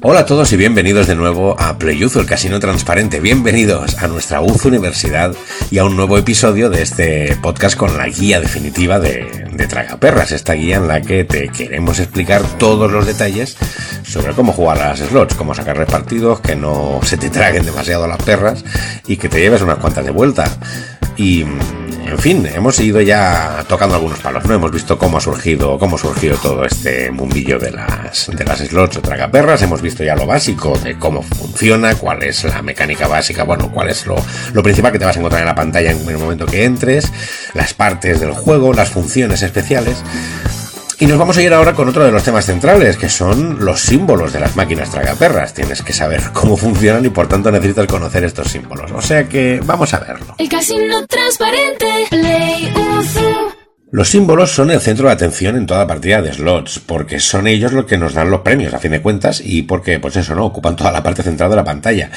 Hola a todos y bienvenidos de nuevo a Playuzo, el casino transparente. Bienvenidos a nuestra UZ Universidad y a un nuevo episodio de este podcast con la guía definitiva de, de Tragaperras. Esta guía en la que te queremos explicar todos los detalles sobre cómo jugar a las slots, cómo sacar partidos, que no se te traguen demasiado las perras y que te lleves unas cuantas de vuelta. Y en fin, hemos ido ya tocando algunos palos, ¿no? Hemos visto cómo ha surgido, cómo ha surgido todo este mundillo de las, de las slots o tragaperras, hemos visto ya lo básico de cómo funciona, cuál es la mecánica básica, bueno, cuál es lo, lo principal que te vas a encontrar en la pantalla en el momento que entres, las partes del juego, las funciones especiales. Y nos vamos a ir ahora con otro de los temas centrales, que son los símbolos de las máquinas tragaperras. Tienes que saber cómo funcionan y por tanto necesitas conocer estos símbolos. O sea que vamos a verlo. El casino transparente, Play los símbolos son el centro de atención en toda partida de slots, porque son ellos los que nos dan los premios, a fin de cuentas, y porque, pues eso, ¿no? Ocupan toda la parte central de la pantalla.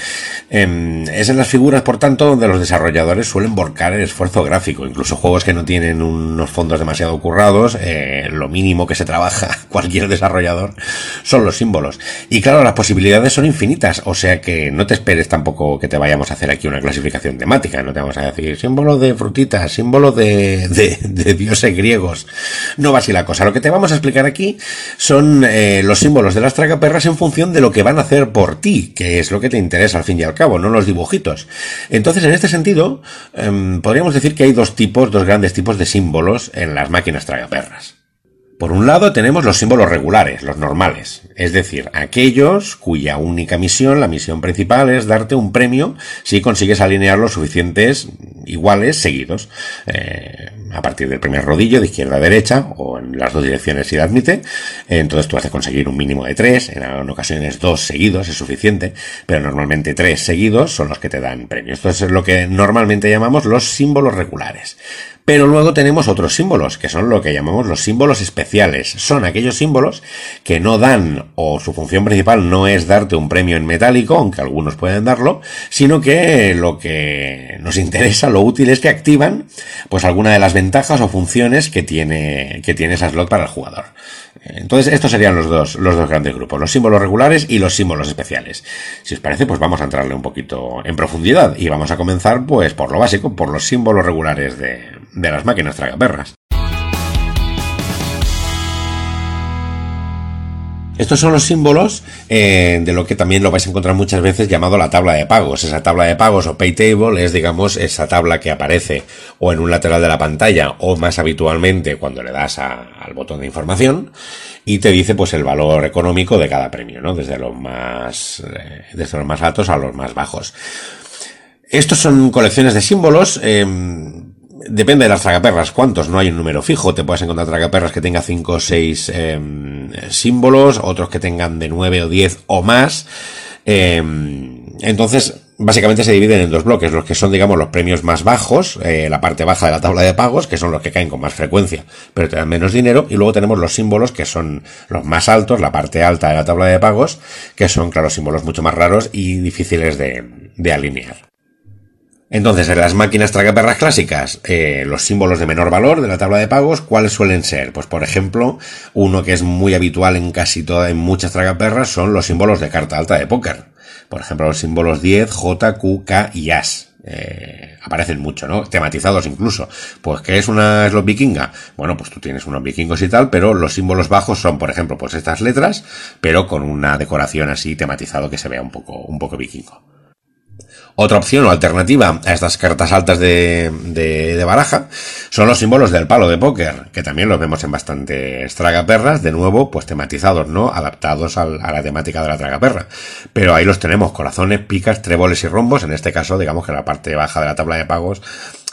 Em, es en las figuras, por tanto, donde los desarrolladores suelen volcar el esfuerzo gráfico. Incluso juegos que no tienen unos fondos demasiado currados, eh, lo mínimo que se trabaja cualquier desarrollador son los símbolos. Y claro, las posibilidades son infinitas, o sea que no te esperes tampoco que te vayamos a hacer aquí una clasificación temática, no te vamos a decir símbolo de frutitas, símbolo de, de, de Dios griegos. No va así la cosa. Lo que te vamos a explicar aquí son eh, los símbolos de las tragaperras en función de lo que van a hacer por ti, que es lo que te interesa al fin y al cabo, no los dibujitos. Entonces, en este sentido, em, podríamos decir que hay dos tipos, dos grandes tipos de símbolos en las máquinas tragaperras. Por un lado tenemos los símbolos regulares, los normales, es decir, aquellos cuya única misión, la misión principal, es darte un premio si consigues alinear los suficientes iguales seguidos, eh, a partir del primer rodillo de izquierda a derecha o en las dos direcciones si la admite, entonces tú has de conseguir un mínimo de tres, en ocasiones dos seguidos es suficiente, pero normalmente tres seguidos son los que te dan premios. Esto es lo que normalmente llamamos los símbolos regulares. Pero luego tenemos otros símbolos, que son lo que llamamos los símbolos especiales. Son aquellos símbolos que no dan, o su función principal no es darte un premio en metálico, aunque algunos pueden darlo, sino que lo que nos interesa, lo útil es que activan, pues alguna de las ventajas o funciones que tiene, que tiene esa slot para el jugador. Entonces, estos serían los dos, los dos grandes grupos, los símbolos regulares y los símbolos especiales. Si os parece, pues vamos a entrarle un poquito en profundidad y vamos a comenzar, pues, por lo básico, por los símbolos regulares de, de las máquinas tragaperras. Estos son los símbolos eh, de lo que también lo vais a encontrar muchas veces llamado la tabla de pagos. Esa tabla de pagos o pay table es, digamos, esa tabla que aparece o en un lateral de la pantalla o más habitualmente cuando le das al botón de información y te dice pues el valor económico de cada premio, ¿no? Desde los más, eh, desde los más altos a los más bajos. Estos son colecciones de símbolos. Eh, Depende de las tragaperras, cuántos, no hay un número fijo, te puedes encontrar tragaperras que tengan 5 o 6 em, símbolos, otros que tengan de 9 o 10 o más. Em, entonces, básicamente se dividen en dos bloques, los que son, digamos, los premios más bajos, eh, la parte baja de la tabla de pagos, que son los que caen con más frecuencia, pero te dan menos dinero, y luego tenemos los símbolos que son los más altos, la parte alta de la tabla de pagos, que son, claro, símbolos mucho más raros y difíciles de alinear. Entonces, en las máquinas tragaperras clásicas, eh, los símbolos de menor valor de la tabla de pagos, ¿cuáles suelen ser? Pues, por ejemplo, uno que es muy habitual en casi todas, en muchas tragaperras son los símbolos de carta alta de póker. Por ejemplo, los símbolos 10, J, Q, K y As. Eh, aparecen mucho, ¿no? Tematizados incluso. Pues, ¿qué es una slot vikinga? Bueno, pues tú tienes unos vikingos y tal, pero los símbolos bajos son, por ejemplo, pues estas letras, pero con una decoración así tematizado que se vea un poco, un poco vikingo. Otra opción o alternativa a estas cartas altas de, de, baraja son los símbolos del palo de póker, que también los vemos en bastantes tragaperras, de nuevo, pues tematizados, ¿no? Adaptados a la temática de la tragaperra. Pero ahí los tenemos, corazones, picas, tréboles y rombos, en este caso, digamos que la parte baja de la tabla de pagos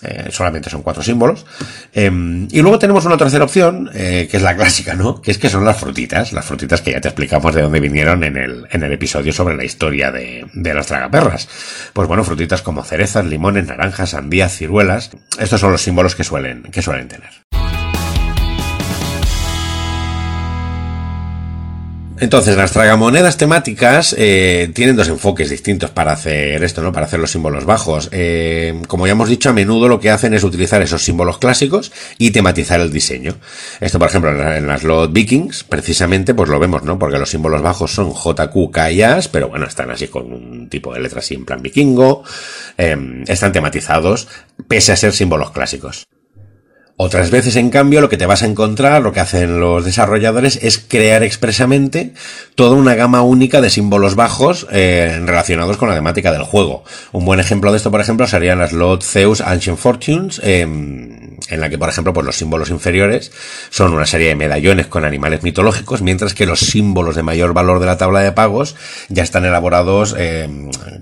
eh, solamente son cuatro símbolos. Em, y luego tenemos una tercera opción, eh, que es la clásica, ¿no? Que es que son las frutitas, las frutitas que ya te explicamos de dónde vinieron en el, en el episodio sobre la historia de, de las tragaperras. Pues bueno, frutitas como cerezas, limones, naranjas, sandías, ciruelas. Estos son los símbolos que suelen, que suelen tener. Entonces, las tragamonedas temáticas eh, tienen dos enfoques distintos para hacer esto, ¿no? Para hacer los símbolos bajos. Eh, como ya hemos dicho, a menudo lo que hacen es utilizar esos símbolos clásicos y tematizar el diseño. Esto, por ejemplo, en las Lot Vikings, precisamente, pues lo vemos, ¿no? Porque los símbolos bajos son JQ, K y As, pero bueno, están así con un tipo de letras así en plan vikingo. Eh, están tematizados, pese a ser símbolos clásicos. Otras veces, en cambio, lo que te vas a encontrar, lo que hacen los desarrolladores, es crear expresamente toda una gama única de símbolos bajos eh, relacionados con la temática del juego. Un buen ejemplo de esto, por ejemplo, serían las Lot Zeus Ancient Fortunes, eh, en la que, por ejemplo, pues los símbolos inferiores son una serie de medallones con animales mitológicos, mientras que los símbolos de mayor valor de la tabla de pagos ya están elaborados eh,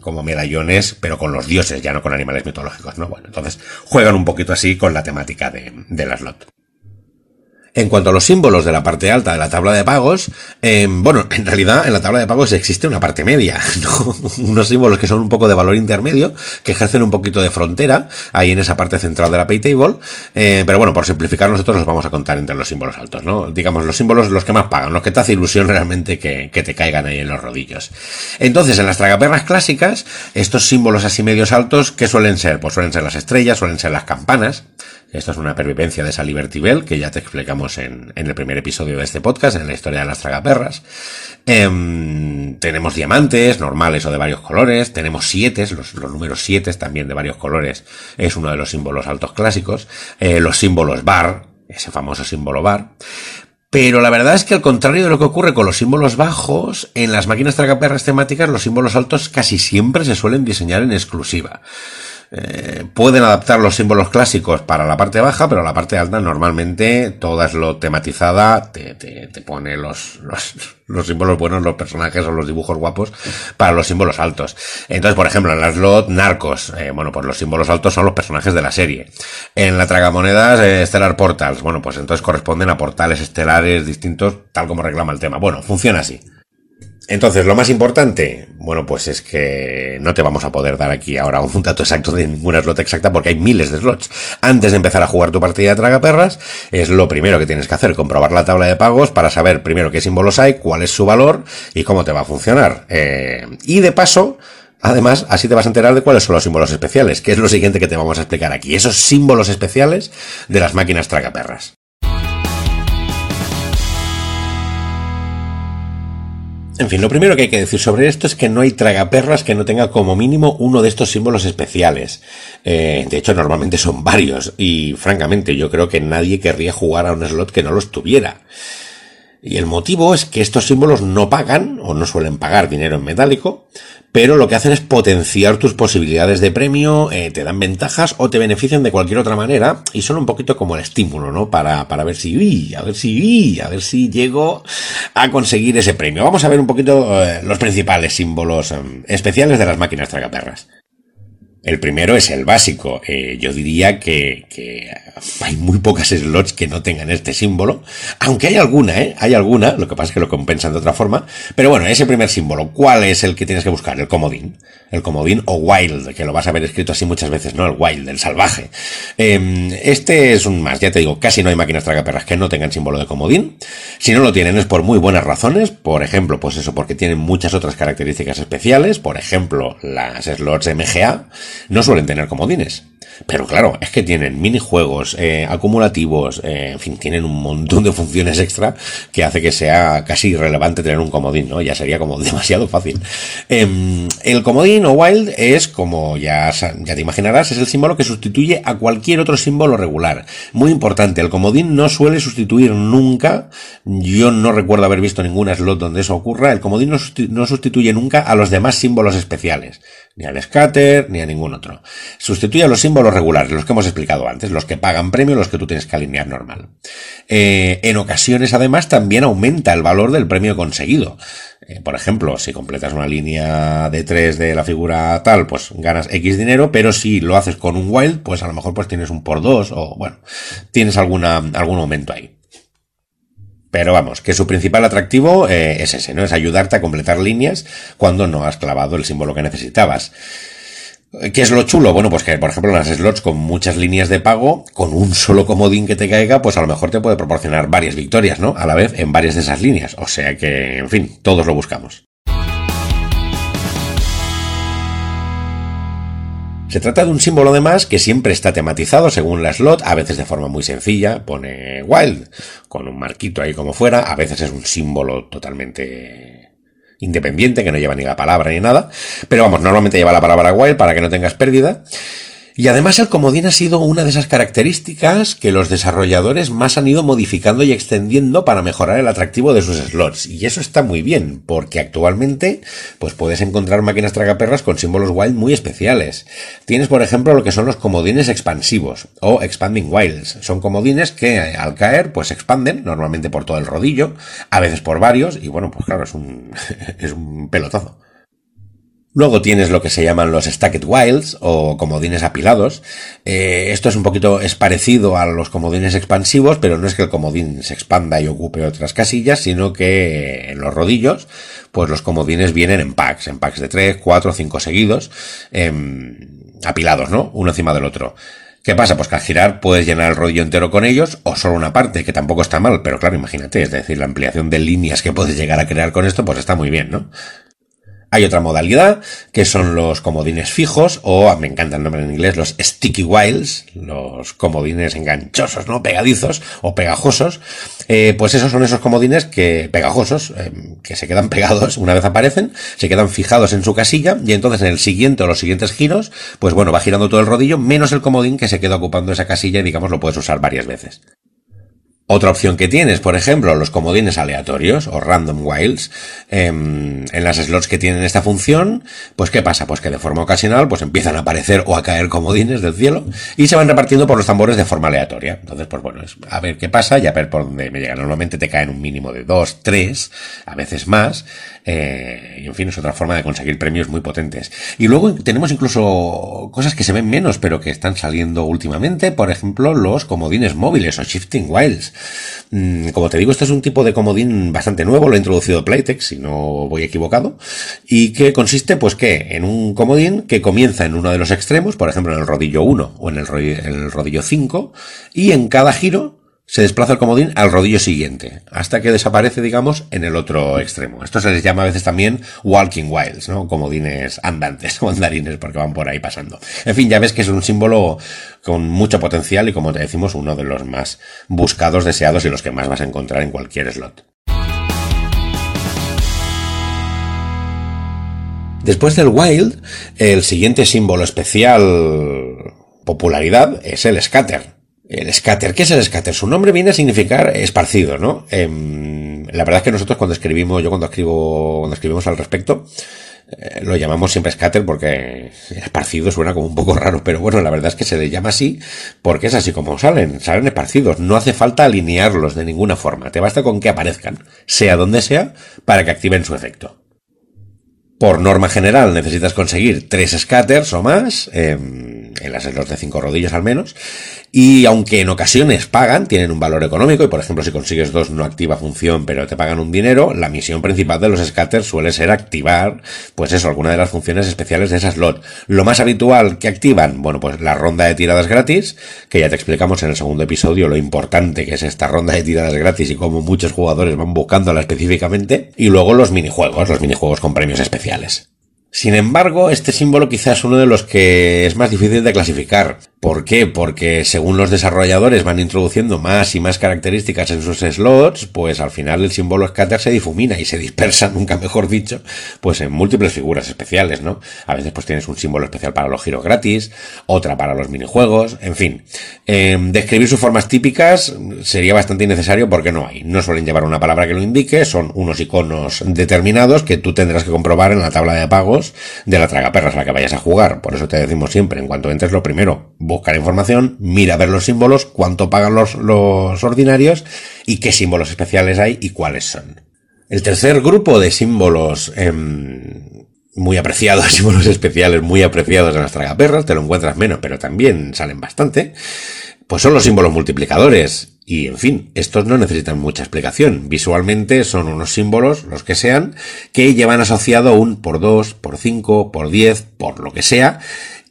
como medallones, pero con los dioses, ya no con animales mitológicos, ¿no? Bueno, entonces juegan un poquito así con la temática de, de la slot. En cuanto a los símbolos de la parte alta de la tabla de pagos, eh, bueno, en realidad en la tabla de pagos existe una parte media, ¿no? unos símbolos que son un poco de valor intermedio, que ejercen un poquito de frontera ahí en esa parte central de la pay table, eh, pero bueno, por simplificar nosotros los vamos a contar entre los símbolos altos, ¿no? Digamos, los símbolos los que más pagan, los que te hace ilusión realmente que, que te caigan ahí en los rodillos. Entonces, en las tragaperras clásicas, estos símbolos así medios altos, ¿qué suelen ser? Pues suelen ser las estrellas, suelen ser las campanas, esto es una pervivencia de esa Liberty Bell que ya te explicamos en, en, el primer episodio de este podcast, en la historia de las tragaperras. Eh, tenemos diamantes normales o de varios colores. Tenemos siete, los, los números siete también de varios colores. Es uno de los símbolos altos clásicos. Eh, los símbolos bar, ese famoso símbolo bar. Pero la verdad es que al contrario de lo que ocurre con los símbolos bajos, en las máquinas tragaperras temáticas los símbolos altos casi siempre se suelen diseñar en exclusiva. Eh, pueden adaptar los símbolos clásicos para la parte baja, pero la parte alta normalmente toda es lo tematizada, te, te, te pone los, los, los, símbolos buenos, los personajes o los dibujos guapos para los símbolos altos. Entonces, por ejemplo, en las slot narcos, eh, bueno, pues los símbolos altos son los personajes de la serie. En la tragamonedas eh, Stellar Portals, bueno, pues entonces corresponden a portales estelares distintos, tal como reclama el tema. Bueno, funciona así. Entonces, lo más importante, bueno, pues es que no te vamos a poder dar aquí ahora un dato exacto de ninguna slot exacta porque hay miles de slots. Antes de empezar a jugar tu partida de tragaperras, es lo primero que tienes que hacer, comprobar la tabla de pagos para saber primero qué símbolos hay, cuál es su valor y cómo te va a funcionar. Eh, y de paso, Además, así te vas a enterar de cuáles son los símbolos especiales, que es lo siguiente que te vamos a explicar aquí. Esos símbolos especiales de las máquinas tragaperras. En fin, lo primero que hay que decir sobre esto es que no hay tragaperras que no tenga como mínimo uno de estos símbolos especiales. Eh, de hecho, normalmente son varios y francamente yo creo que nadie querría jugar a un slot que no los tuviera. Y el motivo es que estos símbolos no pagan o no suelen pagar dinero en metálico, pero lo que hacen es potenciar tus posibilidades de premio, eh, te dan ventajas o te benefician de cualquier otra manera y son un poquito como el estímulo, ¿no? Para, para ver si, uy, a ver si, uy, a ver si llego a conseguir ese premio. Vamos a ver un poquito eh, los principales símbolos eh, especiales de las máquinas tragaperras. El primero es el básico. Eh, yo diría que, que, hay muy pocas slots que no tengan este símbolo, aunque hay alguna, ¿eh? Hay alguna, lo que pasa es que lo compensan de otra forma. Pero bueno, ese primer símbolo, ¿cuál es el que tienes que buscar? El comodín. El comodín o wild, que lo vas a ver escrito así muchas veces, ¿no? El wild, el salvaje. Eh, este es un más, ya te digo, casi no hay máquinas tragaperras que no tengan símbolo de comodín. Si no lo tienen es por muy buenas razones, por ejemplo, pues eso, porque tienen muchas otras características especiales, por ejemplo, las slots MGA no suelen tener comodines. Pero claro, es que tienen minijuegos, eh, acumulativos, eh, en fin, tienen un montón de funciones extra que hace que sea casi irrelevante tener un comodín, ¿no? Ya sería como demasiado fácil. Eh, el comodín o wild es, como ya, te imaginarás, es el símbolo que sustituye a cualquier otro símbolo regular. Muy importante, el comodín no suele sustituir nunca, yo no recuerdo haber visto ninguna slot donde eso ocurra, el comodín no sustituye nunca a los demás símbolos especiales, ni al scatter, ni a ningún otro. Sustituye a los símbolos regulares, los que hemos explicado antes, los que pagan premio, los que tú tienes que alinear normal. Eh, en ocasiones, además, también aumenta el valor del premio conseguido. Eh, por ejemplo, si completas una línea de 3 de la figura tal, pues ganas X dinero, pero si lo haces con un wild, pues a lo mejor pues tienes un por 2 o bueno, tienes alguna, algún aumento ahí. Pero vamos, que su principal atractivo eh, es ese, ¿no? Es ayudarte a completar líneas cuando no has clavado el símbolo que necesitabas. ¿Qué es lo chulo? Bueno, pues que, por ejemplo, las slots con muchas líneas de pago, con un solo comodín que te caiga, pues a lo mejor te puede proporcionar varias victorias, ¿no? A la vez en varias de esas líneas. O sea que, en fin, todos lo buscamos. Se trata de un símbolo además que siempre está tematizado según la slot, a veces de forma muy sencilla, pone wild, con un marquito ahí como fuera, a veces es un símbolo totalmente independiente, que no lleva ni la palabra ni nada, pero vamos, normalmente lleva la palabra wild para que no tengas pérdida, y además el comodín ha sido una de esas características que los desarrolladores más han ido modificando y extendiendo para mejorar el atractivo de sus slots. Y eso está muy bien, porque actualmente pues puedes encontrar máquinas tragaperras con símbolos wild muy especiales. Tienes por ejemplo lo que son los comodines expansivos o expanding wilds. Son comodines que al caer pues expanden normalmente por todo el rodillo, a veces por varios y bueno pues claro es un, es un pelotazo. Luego tienes lo que se llaman los stacked wilds o comodines apilados. Eh, esto es un poquito, es parecido a los comodines expansivos, pero no es que el comodín se expanda y ocupe otras casillas, sino que en los rodillos, pues los comodines vienen en packs, en packs de 3, 4, 5 seguidos, em, apilados, ¿no? Uno encima del otro. ¿Qué pasa? Pues que al girar puedes llenar el rodillo entero con ellos o solo una parte, que tampoco está mal, pero claro, imagínate, es decir, la ampliación de líneas que puedes llegar a crear con esto, pues está muy bien, ¿no? Hay otra modalidad, que son los comodines fijos, o me encanta el nombre en inglés, los sticky wilds, los comodines enganchosos, ¿no? Pegadizos o pegajosos. Eh, pues esos son esos comodines que, pegajosos, eh, que se quedan pegados una vez aparecen, se quedan fijados en su casilla, y entonces en el siguiente o los siguientes giros, pues bueno, va girando todo el rodillo, menos el comodín que se queda ocupando esa casilla y digamos lo puedes usar varias veces. Otra opción que tienes, por ejemplo, los comodines aleatorios o random wilds, em, en las slots que tienen esta función, pues ¿qué pasa? Pues que de forma ocasional pues empiezan a aparecer o a caer comodines del cielo y se van repartiendo por los tambores de forma aleatoria. Entonces, pues bueno, es a ver qué pasa y a ver por dónde me llega. Normalmente te caen un mínimo de dos, tres, a veces más, eh, y en fin, es otra forma de conseguir premios muy potentes. Y luego tenemos incluso cosas que se ven menos, pero que están saliendo últimamente, por ejemplo, los comodines móviles o shifting wilds. Mm, como te digo, este es un tipo de comodín bastante nuevo, lo ha introducido Playtex, si no voy equivocado, y que consiste, pues que, en un comodín que comienza en uno de los extremos, por ejemplo, en el rodillo 1 o en el el rodillo 5, y en cada giro se desplaza el comodín al rodillo siguiente, hasta que desaparece, digamos, en el otro extremo. Esto se les llama a veces también walking wilds, ¿no? Comodines andantes o andarines, porque van por ahí pasando. En fin, ya ves que es un símbolo con mucho potencial y, como te decimos, uno de los más buscados, deseados y los que más vas a encontrar en cualquier slot. Después del wild, el siguiente símbolo especial popularidad es el scatter. El scatter, ¿qué es el scatter? Su nombre viene a significar esparcido, ¿no? Em, la verdad es que nosotros cuando escribimos, yo cuando escribo, cuando escribimos al respecto, eh, lo llamamos siempre scatter porque esparcido suena como un poco raro, pero bueno, la verdad es que se le llama así porque es así como salen, salen esparcidos. No hace falta alinearlos de ninguna forma, te basta con que aparezcan, sea donde sea, para que activen su efecto. Por norma general necesitas conseguir tres scatters o más, em, las slots de cinco rodillos al menos, y aunque en ocasiones pagan, tienen un valor económico y por ejemplo si consigues dos no activa función pero te pagan un dinero, la misión principal de los scatters suele ser activar pues eso, alguna de las funciones especiales de esa slot. Lo más habitual que activan, bueno pues la ronda de tiradas gratis, que ya te explicamos en el segundo episodio lo importante que es esta ronda de tiradas gratis y cómo muchos jugadores van buscándola específicamente, y luego los minijuegos, los minijuegos con premios especiales. Sin embargo, este símbolo quizás es uno de los que es más difícil de clasificar. ¿Por qué? Porque según los desarrolladores van introduciendo más y más características en sus slots, pues al final el símbolo scatter se difumina y se dispersa, nunca mejor dicho, pues en múltiples figuras especiales, ¿no? A veces pues tienes un símbolo especial para los giros gratis, otra para los minijuegos, en fin. Eh, describir sus formas típicas sería bastante innecesario porque no hay. No suelen llevar una palabra que lo indique, son unos iconos determinados que tú tendrás que comprobar en la tabla de pagos de la tragaperras a la que vayas a jugar. Por eso te decimos siempre, en cuanto entres lo primero, buscar información, mira ver los símbolos, cuánto pagan los, los ordinarios y qué símbolos especiales hay y cuáles son. El tercer grupo de símbolos em, muy apreciados, símbolos especiales muy apreciados en las tragaperras, te lo encuentras menos, pero también salen bastante, pues son los símbolos multiplicadores. Y en fin, estos no necesitan mucha explicación. Visualmente son unos símbolos, los que sean, que llevan asociado un por 2, por 5, por 10, por lo que sea,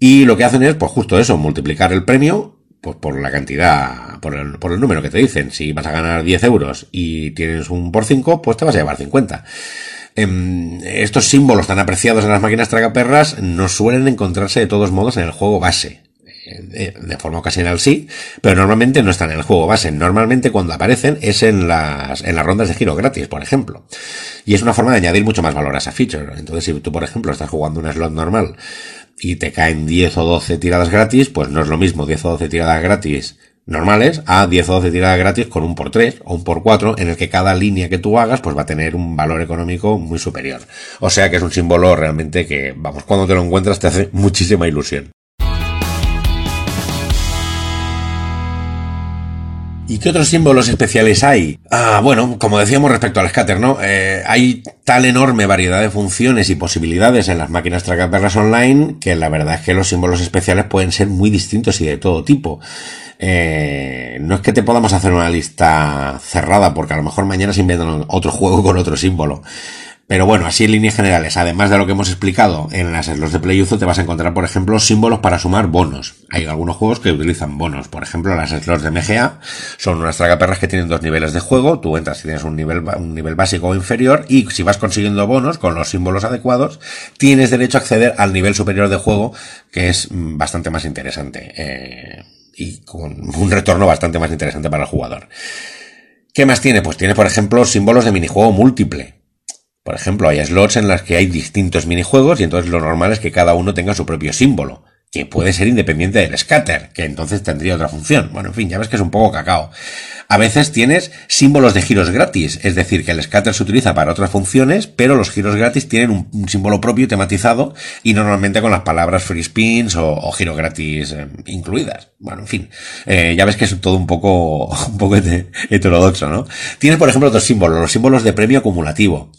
Y lo que hacen es, pues justo eso, multiplicar el premio pues por la cantidad, por el, por el número que te dicen. Si vas a ganar 10 euros y tienes un por 5, pues te vas a llevar 50. Em, estos símbolos tan apreciados en las máquinas tragaperras no suelen encontrarse de todos modos en el juego base. Eh, de forma ocasional sí, pero normalmente no están en el juego base. Normalmente cuando aparecen es en las, en las rondas de giro gratis, por ejemplo. Y es una forma de añadir mucho más valor a esa feature. Entonces, si tú, por ejemplo, estás jugando un slot normal y te caen 10 o 12 tiradas gratis, pues no es lo mismo 10 o 12 tiradas gratis normales a 10 o 12 tiradas gratis con un por 3 o un por 4 en el que cada línea que tú hagas pues va a tener un valor económico muy superior. O sea que es un símbolo realmente que, vamos, cuando te lo encuentras te hace muchísima ilusión. ¿Y qué otros símbolos especiales hay? Ah, bueno, como decíamos respecto al scatter, ¿no? Eh, hay tal enorme variedad de funciones y posibilidades en las máquinas tragaperras online que la verdad es que los símbolos especiales pueden ser muy distintos y de todo tipo. Eh, no es que te podamos hacer una lista cerrada porque a lo mejor mañana se inventan otro juego con otro símbolo. Pero bueno, así en líneas generales, además de lo que hemos explicado en las slots de PlayUzo, te vas a encontrar, por ejemplo, símbolos para sumar bonos. Hay algunos juegos que utilizan bonos. Por ejemplo, las slots de MGA son unas tragaperras que tienen dos niveles de juego. Tú entras y tienes un nivel, un nivel básico o inferior y si vas consiguiendo bonos con los símbolos adecuados, tienes derecho a acceder al nivel superior de juego, que es mm, bastante más interesante. Eh, y con un retorno bastante más interesante para el jugador. ¿Qué más tiene? Pues tiene, por ejemplo, símbolos de minijuego múltiple. Por ejemplo, hay slots en las que hay distintos minijuegos y entonces lo normal es que cada uno tenga su propio símbolo, que puede ser independiente del scatter, que entonces tendría otra función. Bueno, en fin, ya ves que es un poco cacao. A veces tienes símbolos de giros gratis, es decir, que el scatter se utiliza para otras funciones, pero los giros gratis tienen un, símbolo propio tematizado y normalmente con las palabras free spins o, giro gratis eh, incluidas. Bueno, en fin, eh, ya ves que es todo un poco, un poco heterodoxo, ¿no? Tienes, por ejemplo, otros símbolos, los símbolos de premio acumulativo.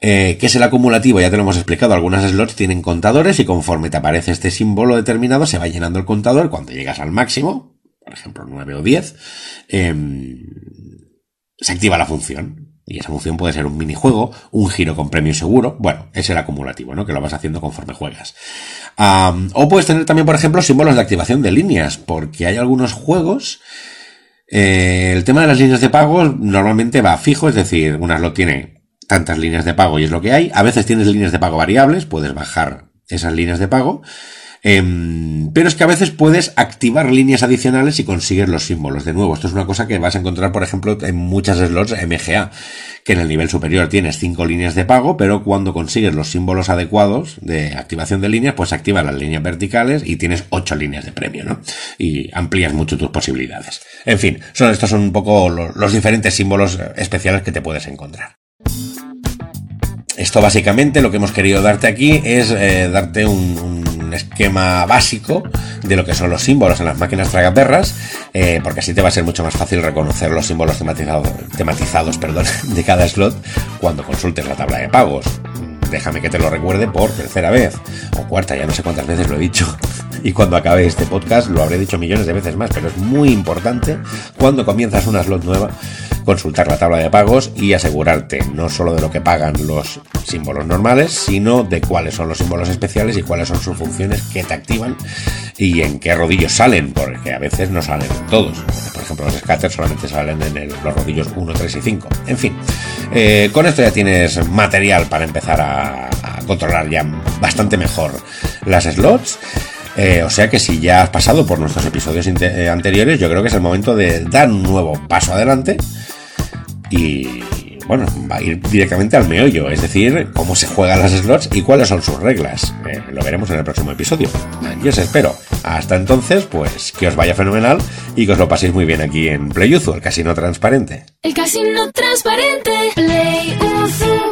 Eh, ¿Qué es el acumulativo? Ya te lo hemos explicado. Algunas slots tienen contadores y conforme te aparece este símbolo determinado se va llenando el contador. Cuando llegas al máximo, por ejemplo 9 o 10, em, se activa la función. Y esa función puede ser un minijuego, un giro con premio seguro. Bueno, es el acumulativo, ¿no? Que lo vas haciendo conforme juegas. o puedes tener también, por ejemplo, símbolos de activación de líneas, porque hay algunos juegos. Eh, el tema de las líneas de pago normalmente va fijo, es decir, una lo tiene tantas líneas de pago y es lo que hay. A veces tienes líneas de pago variables, puedes bajar esas líneas de pago. Em, pero es que a veces puedes activar líneas adicionales y consigues los símbolos. De nuevo, esto es una cosa que vas a encontrar, por ejemplo, en muchas slots MGA, que en el nivel superior tienes cinco líneas de pago, pero cuando consigues los símbolos adecuados de activación de líneas, pues activas las líneas verticales y tienes ocho líneas de premio, ¿no? Y amplías mucho tus posibilidades. En fin, son, estos son un poco los diferentes símbolos especiales que te puedes encontrar. Esto básicamente lo que hemos querido darte aquí es eh, darte un, esquema básico de lo que son los símbolos en las máquinas tragaperras, eh, porque así te va a ser mucho más fácil reconocer los símbolos tematizados, perdón, de cada slot cuando consultes la tabla de pagos. Déjame que te lo recuerde por tercera vez o cuarta, ya no sé cuántas veces lo he dicho. Y cuando acabe este podcast lo habré dicho millones de veces más, pero es muy importante cuando comienzas una slot nueva consultar la tabla de pagos y asegurarte no solo de lo que pagan los símbolos normales, sino de cuáles son los símbolos especiales y cuáles son sus funciones que te activan y en qué rodillos salen, porque a veces no salen todos. Por ejemplo, los scatters solamente salen en los rodillos 1, 3 y 5. En fin, eh, con esto ya tienes material para empezar a, controlar ya bastante mejor las slots. Eh, o sea que si ya has pasado por nuestros episodios eh, anteriores, yo creo que es el momento de dar un nuevo paso adelante y bueno, va a ir directamente al meollo, es decir, cómo se juegan las slots y cuáles son sus reglas. Eh, lo veremos en el próximo episodio. Yo os espero. Hasta entonces, pues que os vaya fenomenal y que os lo paséis muy bien aquí en PlayUzu, el casino transparente. El casino transparente, PlayUzu.